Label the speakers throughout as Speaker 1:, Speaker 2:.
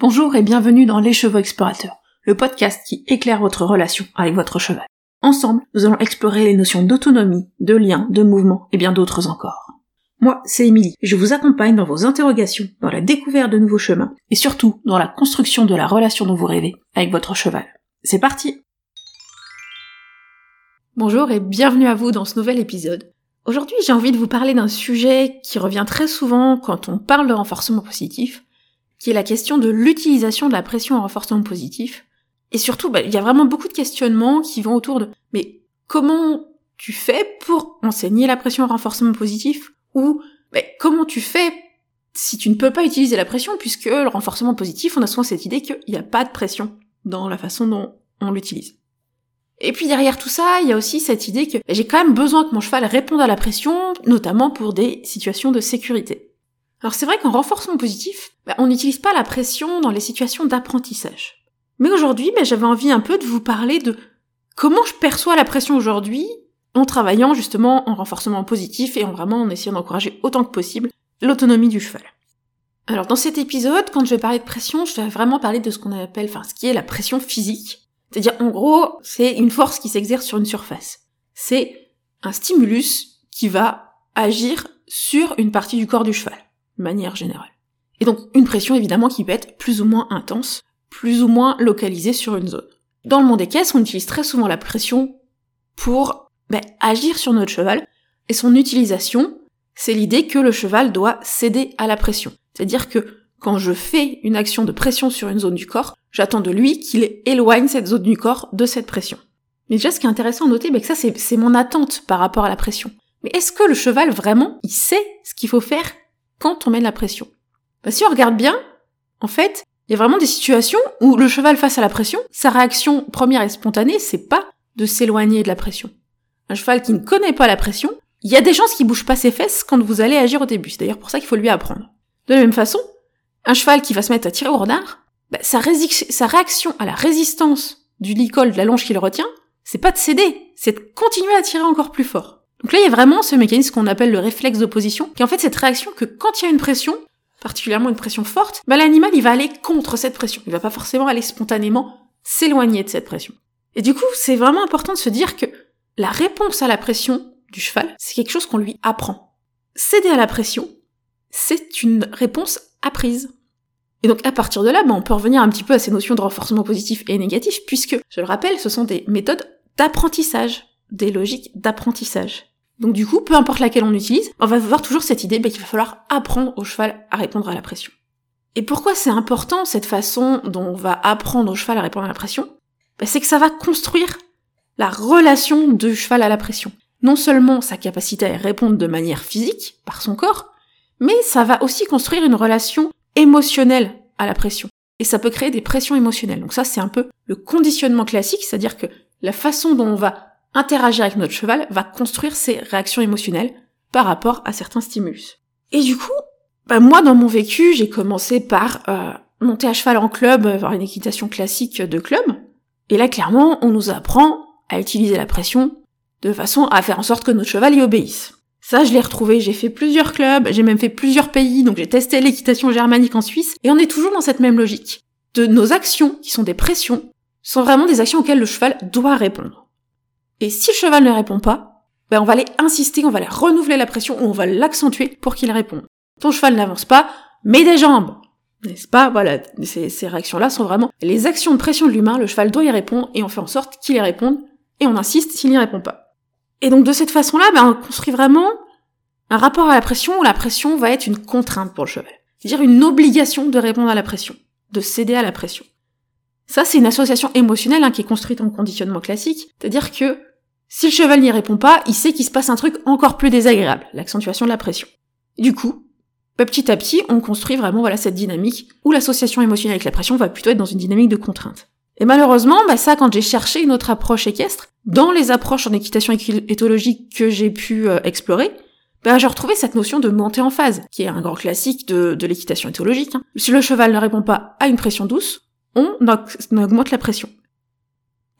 Speaker 1: Bonjour et bienvenue dans Les Chevaux Explorateurs, le podcast qui éclaire votre relation avec votre cheval. Ensemble, nous allons explorer les notions d'autonomie, de lien, de mouvement et bien d'autres encore. Moi, c'est Émilie, je vous accompagne dans vos interrogations, dans la découverte de nouveaux chemins, et surtout dans la construction de la relation dont vous rêvez avec votre cheval. C'est parti Bonjour et bienvenue à vous dans ce nouvel épisode. Aujourd'hui, j'ai envie de vous parler d'un sujet qui revient très souvent quand on parle de renforcement positif, qui est la question de l'utilisation de la pression en renforcement positif. Et surtout, bah, il y a vraiment beaucoup de questionnements qui vont autour de mais comment tu fais pour enseigner la pression en renforcement positif? Ou bah, comment tu fais si tu ne peux pas utiliser la pression puisque le renforcement positif, on a souvent cette idée qu'il n'y a pas de pression dans la façon dont on l'utilise. Et puis derrière tout ça, il y a aussi cette idée que j'ai quand même besoin que mon cheval réponde à la pression, notamment pour des situations de sécurité. Alors c'est vrai qu'en renforcement positif, bah, on n'utilise pas la pression dans les situations d'apprentissage. Mais aujourd'hui, bah, j'avais envie un peu de vous parler de comment je perçois la pression aujourd'hui en travaillant justement en renforcement positif et en vraiment en essayant d'encourager autant que possible l'autonomie du cheval. Alors dans cet épisode, quand je vais parler de pression, je vais vraiment parler de ce qu'on appelle, enfin ce qui est la pression physique. C'est-à-dire en gros, c'est une force qui s'exerce sur une surface. C'est un stimulus qui va agir sur une partie du corps du cheval manière générale. Et donc une pression évidemment qui peut être plus ou moins intense, plus ou moins localisée sur une zone. Dans le monde des caisses, on utilise très souvent la pression pour ben, agir sur notre cheval, et son utilisation, c'est l'idée que le cheval doit céder à la pression. C'est-à-dire que quand je fais une action de pression sur une zone du corps, j'attends de lui qu'il éloigne cette zone du corps de cette pression. Mais déjà, ce qui est intéressant à noter, ben, que ça, c'est mon attente par rapport à la pression. Mais est-ce que le cheval, vraiment, il sait ce qu'il faut faire quand on met de la pression bah, Si on regarde bien, en fait, il y a vraiment des situations où le cheval face à la pression, sa réaction première et spontanée, c'est pas de s'éloigner de la pression. Un cheval qui ne connaît pas la pression, il y a des chances qu'il bouge pas ses fesses quand vous allez agir au début. C'est d'ailleurs pour ça qu'il faut lui apprendre. De la même façon, un cheval qui va se mettre à tirer au renard, bah, sa, sa, réaction à la résistance du licol de la longe qu'il retient, c'est pas de céder, c'est de continuer à tirer encore plus fort. Donc là, il y a vraiment ce mécanisme qu'on appelle le réflexe d'opposition, qui est en fait cette réaction que quand il y a une pression, particulièrement une pression forte, bah l'animal il va aller contre cette pression. Il va pas forcément aller spontanément s'éloigner de cette pression. Et du coup, c'est vraiment important de se dire que la réponse à la pression du cheval, c'est quelque chose qu'on lui apprend. Céder à la pression, c'est une réponse apprise. Et donc à partir de là, bah, on peut revenir un petit peu à ces notions de renforcement positif et négatif, puisque, je le rappelle, ce sont des méthodes d'apprentissage, des logiques d'apprentissage. Donc du coup, peu importe laquelle on utilise, on va avoir toujours cette idée bah, qu'il va falloir apprendre au cheval à répondre à la pression. Et pourquoi c'est important cette façon dont on va apprendre au cheval à répondre à la pression? Bah, C'est que ça va construire la relation du cheval à la pression. Non seulement sa capacité à répondre de manière physique, par son corps, mais ça va aussi construire une relation émotionnelle à la pression. Et ça peut créer des pressions émotionnelles. Donc ça, c'est un peu le conditionnement classique, c'est-à-dire que la façon dont on va interagir avec notre cheval va construire ses réactions émotionnelles par rapport à certains stimulus. Et du coup, bah moi dans mon vécu, j'ai commencé par euh, monter à cheval en club, avoir une équitation classique de club. Et là, clairement, on nous apprend à utiliser la pression de façon à faire en sorte que notre cheval y obéisse. Ça, je l'ai retrouvé, j'ai fait plusieurs clubs, j'ai même fait plusieurs pays, donc j'ai testé l'équitation germanique en Suisse, et on est toujours dans cette même logique. De nos actions, qui sont des pressions, sont vraiment des actions auxquelles le cheval doit répondre. Et si le cheval ne répond pas, ben on va aller insister, on va aller renouveler la pression, ou on va l'accentuer pour qu'il réponde. Ton cheval n'avance pas, mets des jambes N'est-ce pas? Voilà, ces, réactions-là sont vraiment les actions de pression de l'humain, le cheval doit y répondre, et on fait en sorte qu'il y réponde, et on insiste s'il n'y répond pas. Et donc de cette façon-là, ben, on construit vraiment un rapport à la pression où la pression va être une contrainte pour le cheval. C'est-à-dire une obligation de répondre à la pression, de céder à la pression. Ça, c'est une association émotionnelle hein, qui est construite en conditionnement classique, c'est-à-dire que si le cheval n'y répond pas, il sait qu'il se passe un truc encore plus désagréable, l'accentuation de la pression. Du coup, petit à petit, on construit vraiment voilà cette dynamique où l'association émotionnelle avec la pression va plutôt être dans une dynamique de contrainte. Et malheureusement, bah ça, quand j'ai cherché une autre approche équestre, dans les approches en équitation éthologique que j'ai pu euh, explorer, bah, j'ai retrouvé cette notion de montée en phase, qui est un grand classique de, l'équitation éthologique. Hein. Si le cheval ne répond pas à une pression douce, on augmente la pression.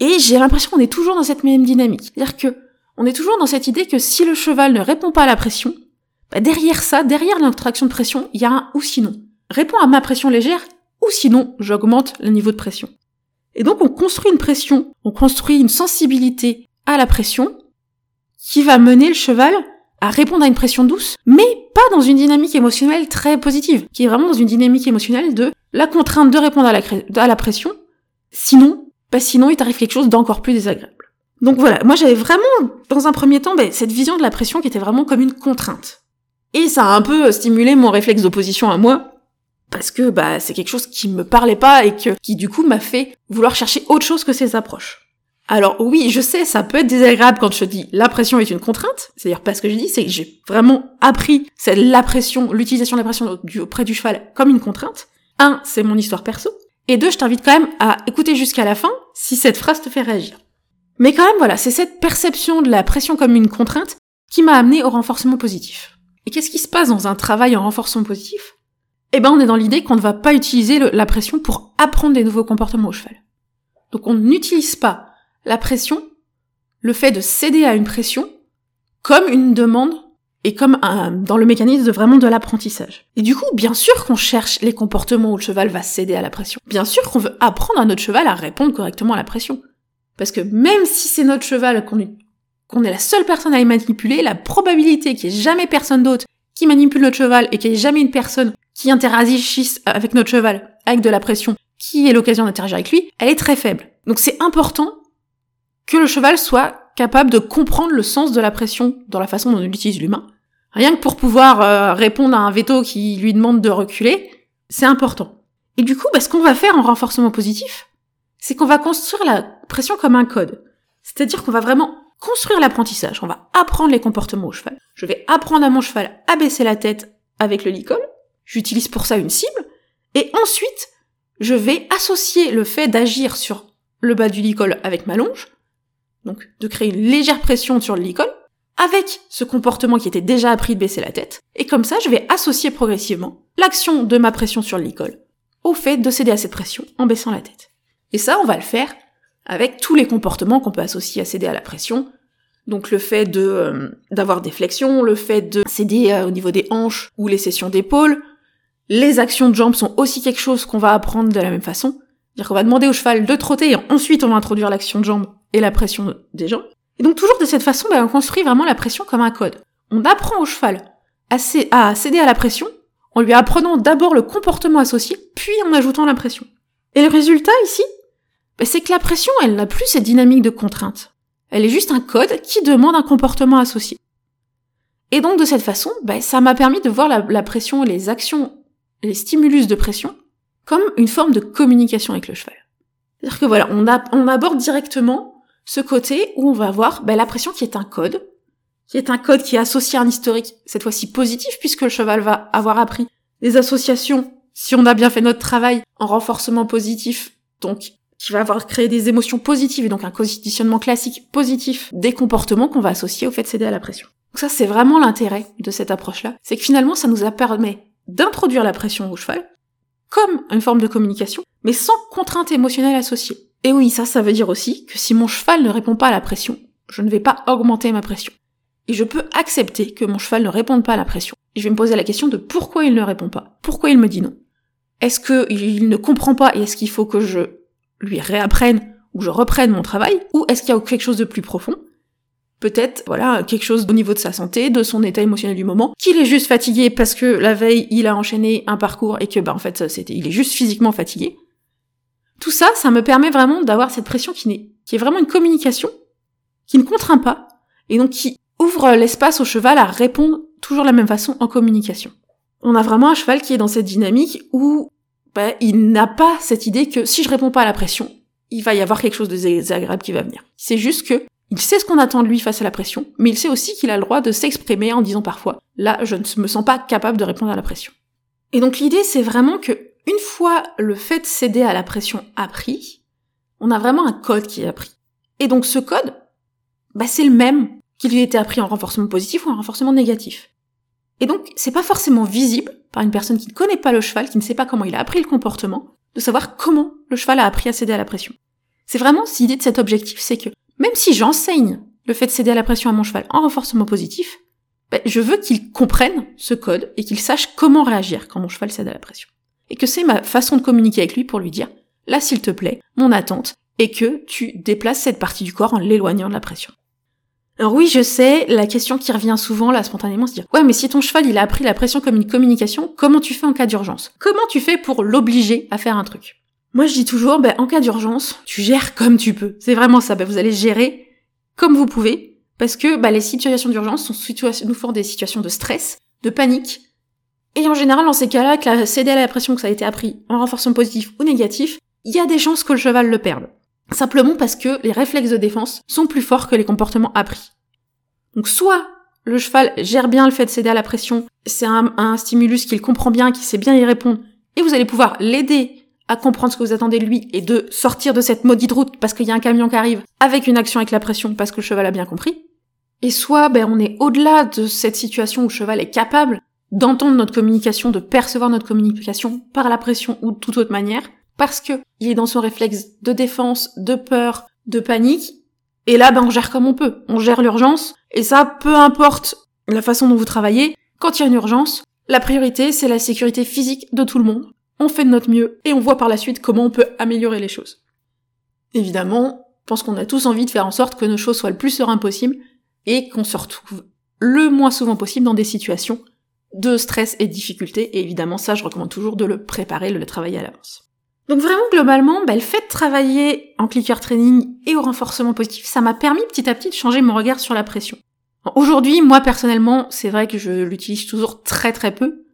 Speaker 1: Et j'ai l'impression qu'on est toujours dans cette même dynamique. C'est-à-dire que on est toujours dans cette idée que si le cheval ne répond pas à la pression, bah derrière ça, derrière notre action de pression, il y a un ou sinon. Réponds à ma pression légère ou sinon j'augmente le niveau de pression. Et donc on construit une pression, on construit une sensibilité à la pression qui va mener le cheval à répondre à une pression douce, mais pas dans une dynamique émotionnelle très positive, qui est vraiment dans une dynamique émotionnelle de la contrainte de répondre à la pression, sinon, bah sinon il t'arrive quelque chose d'encore plus désagréable. Donc voilà, moi j'avais vraiment, dans un premier temps, bah, cette vision de la pression qui était vraiment comme une contrainte. Et ça a un peu stimulé mon réflexe d'opposition à moi, parce que bah c'est quelque chose qui me parlait pas et que, qui du coup m'a fait vouloir chercher autre chose que ces approches. Alors oui, je sais, ça peut être désagréable quand je dis la pression est une contrainte. C'est-à-dire pas ce que je dis, c'est que j'ai vraiment appris c'est la pression, l'utilisation de la pression auprès du cheval comme une contrainte. Un, c'est mon histoire perso. Et deux, je t'invite quand même à écouter jusqu'à la fin si cette phrase te fait réagir. Mais quand même, voilà, c'est cette perception de la pression comme une contrainte qui m'a amené au renforcement positif. Et qu'est-ce qui se passe dans un travail en renforcement positif? Eh ben, on est dans l'idée qu'on ne va pas utiliser la pression pour apprendre des nouveaux comportements au cheval. Donc on n'utilise pas la pression, le fait de céder à une pression, comme une demande et comme un, dans le mécanisme de vraiment de l'apprentissage. Et du coup, bien sûr qu'on cherche les comportements où le cheval va céder à la pression. Bien sûr qu'on veut apprendre à notre cheval à répondre correctement à la pression. Parce que même si c'est notre cheval qu'on est, qu'on est la seule personne à y manipuler, la probabilité qu'il n'y ait jamais personne d'autre qui manipule notre cheval et qu'il n'y ait jamais une personne qui interagisse avec notre cheval avec de la pression qui ait l'occasion d'interagir avec lui, elle est très faible. Donc c'est important que le cheval soit capable de comprendre le sens de la pression dans la façon dont on utilise l'humain. Rien que pour pouvoir euh, répondre à un veto qui lui demande de reculer, c'est important. Et du coup, bah, ce qu'on va faire en renforcement positif, c'est qu'on va construire la pression comme un code. C'est-à-dire qu'on va vraiment construire l'apprentissage. On va apprendre les comportements au cheval. Je vais apprendre à mon cheval à baisser la tête avec le licol. J'utilise pour ça une cible. Et ensuite, je vais associer le fait d'agir sur le bas du licol avec ma longe donc de créer une légère pression sur le avec ce comportement qui était déjà appris de baisser la tête, et comme ça je vais associer progressivement l'action de ma pression sur le au fait de céder à cette pression en baissant la tête. Et ça, on va le faire avec tous les comportements qu'on peut associer à céder à la pression. Donc le fait de euh, d'avoir des flexions, le fait de céder euh, au niveau des hanches ou les sessions d'épaule, les actions de jambes sont aussi quelque chose qu'on va apprendre de la même façon. C'est-à-dire qu'on va demander au cheval de trotter et ensuite on va introduire l'action de jambes et la pression des gens. Et donc toujours de cette façon, ben, on construit vraiment la pression comme un code. On apprend au cheval à, céder à la pression en lui apprenant d'abord le comportement associé, puis en ajoutant la pression. Et le résultat ici, ben, c'est que la pression, elle n'a plus cette dynamique de contrainte. Elle est juste un code qui demande un comportement associé. Et donc de cette façon, ben, ça m'a permis de voir la, pression, les actions, les stimulus de pression comme une forme de communication avec le cheval. C'est-à-dire que voilà, on aborde directement ce côté où on va avoir ben, la pression qui est un code, qui est un code qui est associé à un historique, cette fois-ci positif, puisque le cheval va avoir appris des associations, si on a bien fait notre travail, en renforcement positif, donc qui va avoir créé des émotions positives et donc un conditionnement classique positif des comportements qu'on va associer au fait de céder à la pression. Donc ça, c'est vraiment l'intérêt de cette approche-là. C'est que finalement, ça nous a permis d'introduire la pression au cheval comme une forme de communication, mais sans contrainte émotionnelle associée. Et oui, ça, ça veut dire aussi que si mon cheval ne répond pas à la pression, je ne vais pas augmenter ma pression. Et je peux accepter que mon cheval ne réponde pas à la pression. Et je vais me poser la question de pourquoi il ne répond pas. Pourquoi il me dit non? Est-ce qu'il ne comprend pas et est-ce qu'il faut que je lui réapprenne ou je reprenne mon travail? Ou est-ce qu'il y a quelque chose de plus profond? Peut-être, voilà, quelque chose au niveau de sa santé, de son état émotionnel du moment, qu'il est juste fatigué parce que la veille, il a enchaîné un parcours et que, bah, en fait, c'était, il est juste physiquement fatigué. Tout ça, ça me permet vraiment d'avoir cette pression qui, n'est, qui est vraiment une communication, qui ne contraint pas, et donc qui ouvre l'espace au cheval à répondre toujours de la même façon en communication. On a vraiment un cheval qui est dans cette dynamique où bah, il n'a pas cette idée que si je réponds pas à la pression, il va y avoir quelque chose de désagréable qui va venir. C'est juste que il sait ce qu'on attend de lui face à la pression, mais il sait aussi qu'il a le droit de s'exprimer en disant parfois là je ne me sens pas capable de répondre à la pression. Et donc l'idée c'est vraiment que une fois le fait de céder à la pression appris, on a vraiment un code qui est appris. Et donc ce code, bah, c'est le même qu'il lui était appris en renforcement positif ou en renforcement négatif. Et donc c'est pas forcément visible par une personne qui ne connaît pas le cheval, qui ne sait pas comment il a appris le comportement, de savoir comment le cheval a appris à céder à la pression. C'est vraiment l'idée de cet objectif, c'est que même si j'enseigne le fait de céder à la pression à mon cheval en renforcement positif, bah, je veux qu'il comprenne ce code et qu'il sache comment réagir quand mon cheval cède à la pression. Et que c'est ma façon de communiquer avec lui pour lui dire, là s'il te plaît, mon attente est que tu déplaces cette partie du corps en l'éloignant de la pression. Alors oui, je sais, la question qui revient souvent là spontanément, c'est dire ouais, mais si ton cheval il a appris la pression comme une communication, comment tu fais en cas d'urgence? Comment tu fais pour l'obliger à faire un truc? Moi, je dis toujours, ben, en cas d'urgence, tu gères comme tu peux. C'est vraiment ça. Ben, vous allez gérer comme vous pouvez, parce que ben, les situations d'urgence sont nous font des situations de stress, de panique. Et en général, dans ces cas-là, que la céder à la pression que ça a été appris en renforcement positif ou négatif, il y a des chances que le cheval le perde. Simplement parce que les réflexes de défense sont plus forts que les comportements appris. Donc soit le cheval gère bien le fait de céder à la pression, c'est un, stimulus qu'il comprend bien, qu'il sait bien y répondre, et vous allez pouvoir l'aider à comprendre ce que vous attendez de lui et de sortir de cette maudite route parce qu'il y a un camion qui arrive avec une action avec la pression parce que le cheval a bien compris. Et soit ben, on est au-delà de cette situation où le cheval est capable d'entendre notre communication, de percevoir notre communication par la pression ou de toute autre manière, parce que il est dans son réflexe de défense, de peur, de panique. Et là, ben, on gère comme on peut. On gère l'urgence. Et ça, peu importe la façon dont vous travaillez, quand il y a une urgence, la priorité, c'est la sécurité physique de tout le monde. On fait de notre mieux et on voit par la suite comment on peut améliorer les choses. Évidemment, je pense qu'on a tous envie de faire en sorte que nos choses soient le plus serein possible et qu'on se retrouve le moins souvent possible dans des situations de stress et de difficulté. Et évidemment, ça, je recommande toujours de le préparer, de le travailler à l'avance. Donc vraiment globalement, bah, le fait de travailler en clicker training et au renforcement positif, ça m'a permis petit à petit de changer mon regard sur la pression. Aujourd'hui, moi personnellement, c'est vrai que je l'utilise toujours très très peu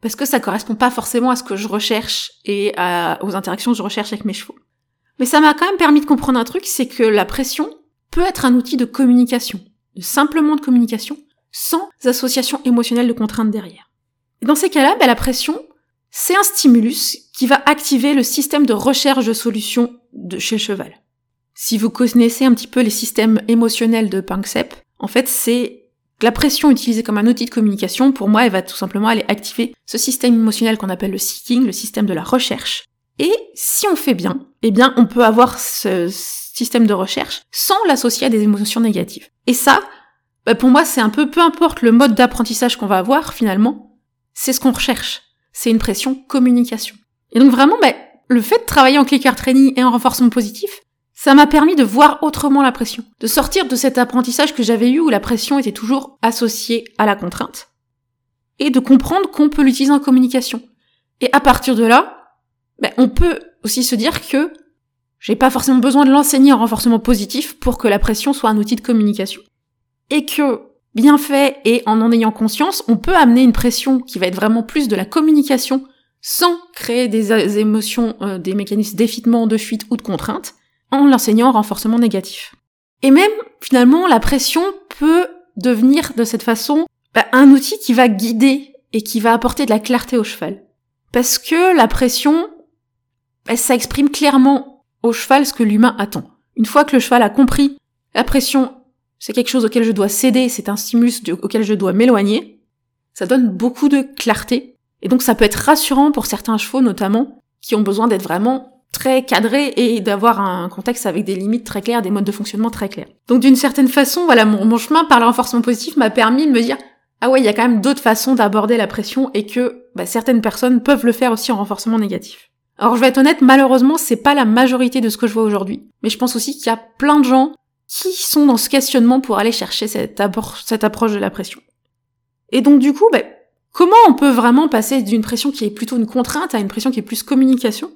Speaker 1: parce que ça correspond pas forcément à ce que je recherche et aux interactions que je recherche avec mes chevaux. Mais ça m'a quand même permis de comprendre un truc, c'est que la pression peut être un outil de communication, de simplement de communication, sans association émotionnelle de contrainte derrière. Dans ces cas-là, bah, la pression, c'est un stimulus qui va activer le système de recherche de solutions de chez le cheval. Si vous connaissez un petit peu les systèmes émotionnels de Panksepp, en fait, c'est la pression utilisée comme un outil de communication, pour moi, elle va tout simplement aller activer ce système émotionnel qu'on appelle le seeking, le système de la recherche. Et si on fait bien, eh bien, on peut avoir ce système de recherche sans l'associer à des émotions négatives. Et ça, bah, pour moi, c'est un peu, peu importe le mode d'apprentissage qu'on va avoir, finalement, c'est ce qu'on recherche c'est une pression communication. Et donc vraiment, bah, le fait de travailler en clicker training et en renforcement positif, ça m'a permis de voir autrement la pression, de sortir de cet apprentissage que j'avais eu où la pression était toujours associée à la contrainte, et de comprendre qu'on peut l'utiliser en communication. Et à partir de là, bah, on peut aussi se dire que j'ai pas forcément besoin de l'enseigner en renforcement positif pour que la pression soit un outil de communication. Et que bien fait et en en ayant conscience, on peut amener une pression qui va être vraiment plus de la communication sans créer des émotions, euh, des mécanismes d'effitement, de fuite ou de contrainte, en l'enseignant en renforcement négatif. Et même, finalement, la pression peut devenir de cette façon bah, un outil qui va guider et qui va apporter de la clarté au cheval. Parce que la pression, bah, ça exprime clairement au cheval ce que l'humain attend. Une fois que le cheval a compris la pression c'est quelque chose auquel je dois céder, c'est un stimulus auquel je dois m'éloigner, ça donne beaucoup de clarté. Et donc ça peut être rassurant pour certains chevaux notamment, qui ont besoin d'être vraiment très cadrés et d'avoir un contexte avec des limites très claires, des modes de fonctionnement très clairs. Donc d'une certaine façon, voilà, mon, chemin par le renforcement positif m'a permis de me dire ah ouais, il y a quand même d'autres façons d'aborder la pression et que bah, certaines personnes peuvent le faire aussi en renforcement négatif. Alors je vais être honnête, malheureusement, c'est pas la majorité de ce que je vois aujourd'hui. Mais je pense aussi qu'il y a plein de gens qui sont dans ce questionnement pour aller chercher cette, approche de la pression. Et donc du coup, ben, comment on peut vraiment passer d'une pression qui est plutôt une contrainte à une pression qui est plus communication?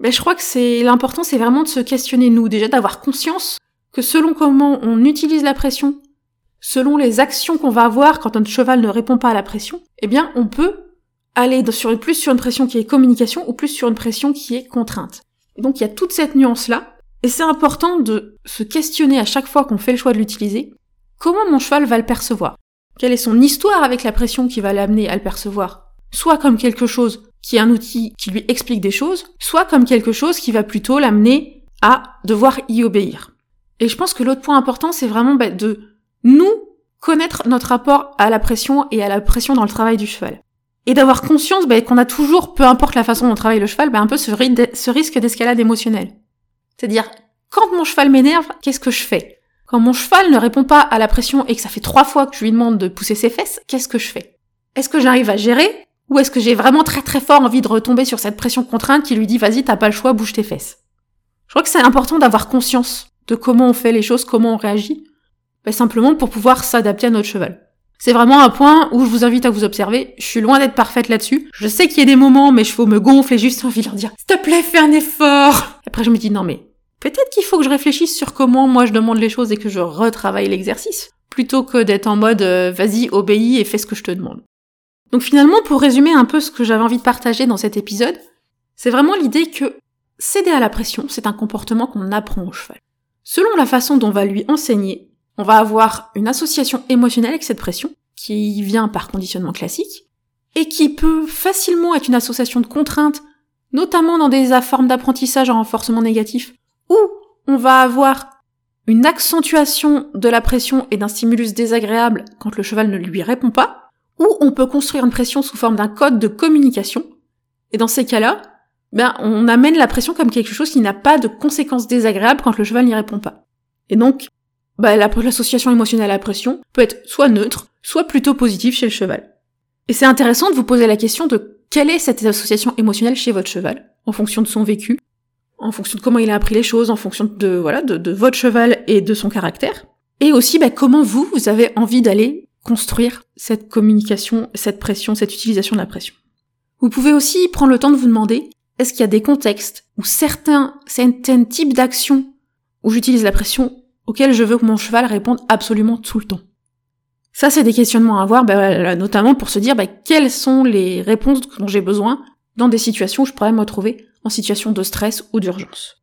Speaker 1: Ben, Je crois que c'est l'important, c'est vraiment de se questionner nous, déjà d'avoir conscience que selon comment on utilise la pression, selon les actions qu'on va avoir quand notre cheval ne répond pas à la pression, eh bien on peut aller sur, plus sur une pression qui est communication ou plus sur une pression qui est contrainte. Donc il y a toute cette nuance-là, et c'est important de se questionner à chaque fois qu'on fait le choix de l'utiliser, comment mon cheval va le percevoir? Quelle est son histoire avec la pression qui va l'amener à le percevoir? Soit comme quelque chose qui est un outil qui lui explique des choses, soit comme quelque chose qui va plutôt l'amener à devoir y obéir. Et je pense que l'autre point important, c'est vraiment bah, de nous connaître notre rapport à la pression et à la pression dans le travail du cheval. Et d'avoir conscience bah, qu'on a toujours, peu importe la façon dont on travaille le cheval, bah, un peu ce risque d'escalade émotionnelle. C'est-à-dire, quand mon cheval m'énerve, qu'est-ce que je fais? Quand mon cheval ne répond pas à la pression et que ça fait trois fois que je lui demande de pousser ses fesses, qu'est-ce que je fais? Est-ce que j'arrive à gérer? Ou est-ce que j'ai vraiment très très fort envie de retomber sur cette pression contrainte qui lui dit vas-y t'as pas le choix, bouge tes fesses? Je crois que c'est important d'avoir conscience de comment on fait les choses, comment on réagit, ben, simplement pour pouvoir s'adapter à notre cheval. C'est vraiment un point où je vous invite à vous observer. Je suis loin d'être parfaite là-dessus. Je sais qu'il y a des moments, mes chevaux me gonflent et juste envie de leur dire, s'il te plaît, fais un effort. Après, je me dis, non, mais peut-être qu'il faut que je réfléchisse sur comment moi je demande les choses et que je retravaille l'exercice. Plutôt que d'être en mode, euh, vas-y, obéis et fais ce que je te demande. Donc finalement, pour résumer un peu ce que j'avais envie de partager dans cet épisode, c'est vraiment l'idée que céder à la pression, c'est un comportement qu'on apprend au cheval. Selon la façon dont on va lui enseigner, on va avoir une association émotionnelle avec cette pression, qui vient par conditionnement classique, et qui peut facilement être une association de contraintes, notamment dans des formes d'apprentissage en renforcement négatif, où on va avoir une accentuation de la pression et d'un stimulus désagréable quand le cheval ne lui répond pas, ou on peut construire une pression sous forme d'un code de communication, et dans ces cas-là, ben, on amène la pression comme quelque chose qui n'a pas de conséquences désagréables quand le cheval n'y répond pas. Et donc, bah, l'association émotionnelle à la pression peut être soit neutre, soit plutôt positive chez le cheval. Et c'est intéressant de vous poser la question de quelle est cette association émotionnelle chez votre cheval, en fonction de son vécu, en fonction de comment il a appris les choses, en fonction de, voilà, de, votre cheval et de son caractère. Et aussi, bah, comment vous, vous avez envie d'aller construire cette communication, cette pression, cette utilisation de la pression. Vous pouvez aussi prendre le temps de vous demander, est-ce qu'il y a des contextes où certains, certains types d'actions où j'utilise la pression auxquels je veux que mon cheval réponde absolument tout le temps? Ça, c'est des questionnements à avoir, bah, notamment pour se dire bah, quelles sont les réponses dont j'ai besoin dans des situations où je pourrais me retrouver en situation de stress ou d'urgence.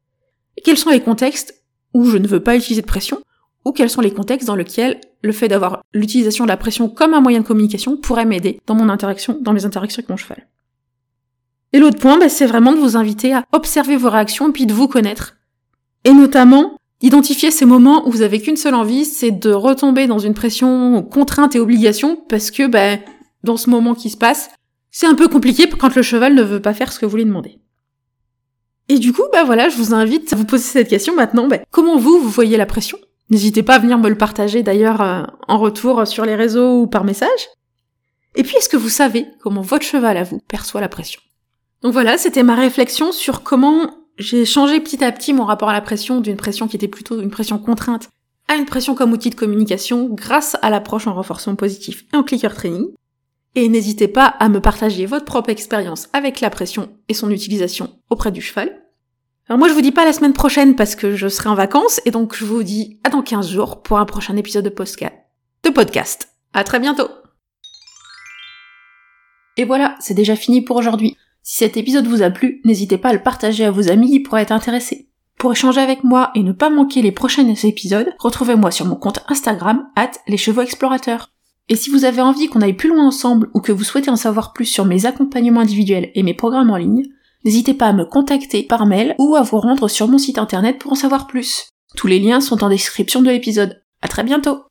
Speaker 1: Quels sont les contextes où je ne veux pas utiliser de pression, ou quels sont les contextes dans lesquels le fait d'avoir l'utilisation de la pression comme un moyen de communication pourrait m'aider dans mon interaction, dans mes interactions avec mon cheval? Et l'autre point, bah, c'est vraiment de vous inviter à observer vos réactions et puis de vous connaître. Et notamment, Identifier ces moments où vous avez qu'une seule envie, c'est de retomber dans une pression, contrainte et obligation, parce que, ben, dans ce moment qui se passe, c'est un peu compliqué quand le cheval ne veut pas faire ce que vous lui demandez. Et du coup, bah voilà, je vous invite à vous poser cette question maintenant. Ben, comment vous, vous voyez la pression? N'hésitez pas à venir me le partager d'ailleurs euh, en retour sur les réseaux ou par message. Et puis, est-ce que vous savez comment votre cheval à vous perçoit la pression? Donc voilà, c'était ma réflexion sur comment j'ai changé petit à petit mon rapport à la pression d'une pression qui était plutôt une pression contrainte à une pression comme outil de communication grâce à l'approche en renforcement positif et en clicker training. Et n'hésitez pas à me partager votre propre expérience avec la pression et son utilisation auprès du cheval. Alors moi je vous dis pas la semaine prochaine parce que je serai en vacances et donc je vous dis à dans 15 jours pour un prochain épisode de podcast. De podcast. À très bientôt. Et voilà, c'est déjà fini pour aujourd'hui. Si cet épisode vous a plu, n'hésitez pas à le partager à vos amis qui pourraient être intéressés. Pour échanger avec moi et ne pas manquer les prochains épisodes, retrouvez-moi sur mon compte Instagram, at les chevaux explorateurs. Et si vous avez envie qu'on aille plus loin ensemble ou que vous souhaitez en savoir plus sur mes accompagnements individuels et mes programmes en ligne, n'hésitez pas à me contacter par mail ou à vous rendre sur mon site internet pour en savoir plus. Tous les liens sont en description de l'épisode. À très bientôt!